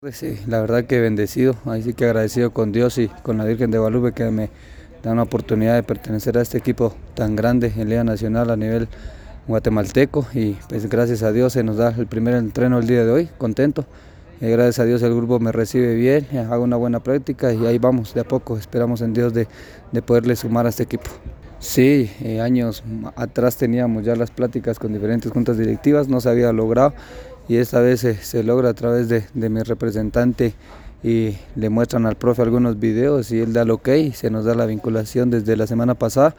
Pues sí, la verdad que bendecido, ahí sí que agradecido con Dios y con la Virgen de Guadalupe que me dan la oportunidad de pertenecer a este equipo tan grande en Liga Nacional a nivel guatemalteco y pues gracias a Dios se nos da el primer entreno el día de hoy, contento. Eh, gracias a Dios el grupo me recibe bien, eh, hago una buena práctica y ahí vamos de a poco, esperamos en Dios de, de poderle sumar a este equipo. Sí, eh, años atrás teníamos ya las pláticas con diferentes juntas directivas, no se había logrado y esta vez se, logra a través de, mi representante y le muestran al profe algunos videos y él da el ok, se nos da la vinculación desde la semana pasada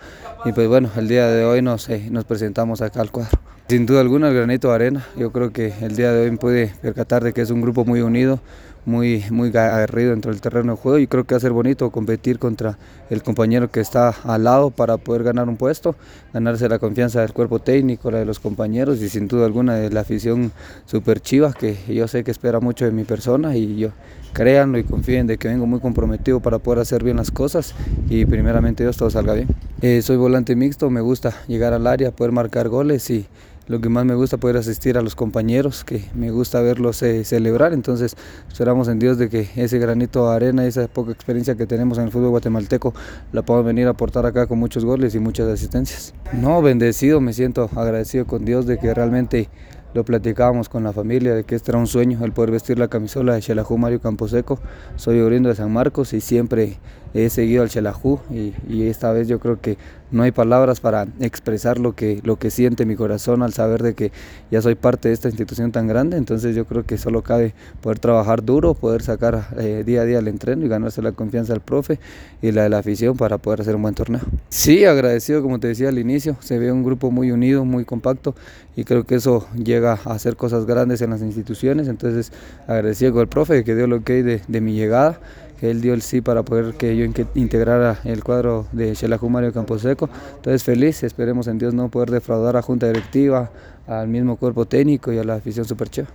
y pues bueno, el día de hoy nos, eh, nos presentamos acá al cuadro. Sin duda alguna el granito de arena, yo creo que el día de hoy puede percatar de que es un grupo muy unido, muy, muy aguerrido dentro del terreno de juego y creo que va a ser bonito competir contra el compañero que está al lado para poder ganar un puesto, ganarse la confianza del cuerpo técnico, la de los compañeros y sin duda alguna de la afición super chiva que yo sé que espera mucho de mi persona y yo créanlo y confíen de que vengo muy comprometido para poder hacer bien las cosas y primeramente Dios todo salga bien. Eh, soy volante mixto, me gusta llegar al área, poder marcar goles y lo que más me gusta poder asistir a los compañeros, que me gusta verlos eh, celebrar, entonces esperamos en Dios de que ese granito de arena, esa poca experiencia que tenemos en el fútbol guatemalteco, la podamos venir a aportar acá con muchos goles y muchas asistencias. No, bendecido, me siento agradecido con Dios de que realmente lo platicábamos con la familia de que este era un sueño el poder vestir la camisola de Xelajú Mario Camposeco. Soy oriundo de San Marcos y siempre he seguido al Xelajú y, y, esta vez yo creo que no hay palabras para expresar lo que, lo que siente mi corazón al saber de que ya soy parte de esta institución tan grande. Entonces yo creo que solo cabe poder trabajar duro, poder sacar eh, día a día el entreno y ganarse la confianza del profe y la de la afición para poder hacer un buen torneo. Sí, agradecido como te decía al inicio, se ve un grupo muy unido, muy compacto y creo que eso llega a hacer cosas grandes en las instituciones. Entonces agradecido con el profe que dio lo que de, mi llegada que él dio el sí para poder que yo integrara el cuadro de Xelajú Mario Camposeco. Entonces feliz, esperemos en Dios no poder defraudar a Junta Directiva, al mismo cuerpo técnico y a la afición supercheva.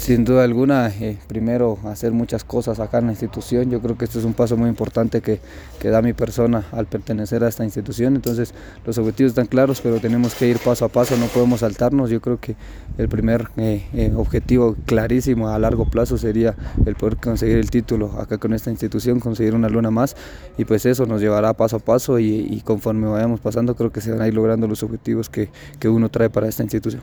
Sin duda alguna, eh, primero hacer muchas cosas acá en la institución. Yo creo que este es un paso muy importante que, que, da mi persona al pertenecer a esta institución. Entonces los objetivos están claros, pero tenemos que ir paso a paso, no podemos saltarnos. Yo creo que el primer eh, eh, objetivo clarísimo a largo plazo sería el poder conseguir el título acá con esta institución, conseguir una luna más y pues eso nos llevará paso a paso y, y conforme vayamos pasando creo que se van a ir logrando los objetivos que, que uno trae para esta institución.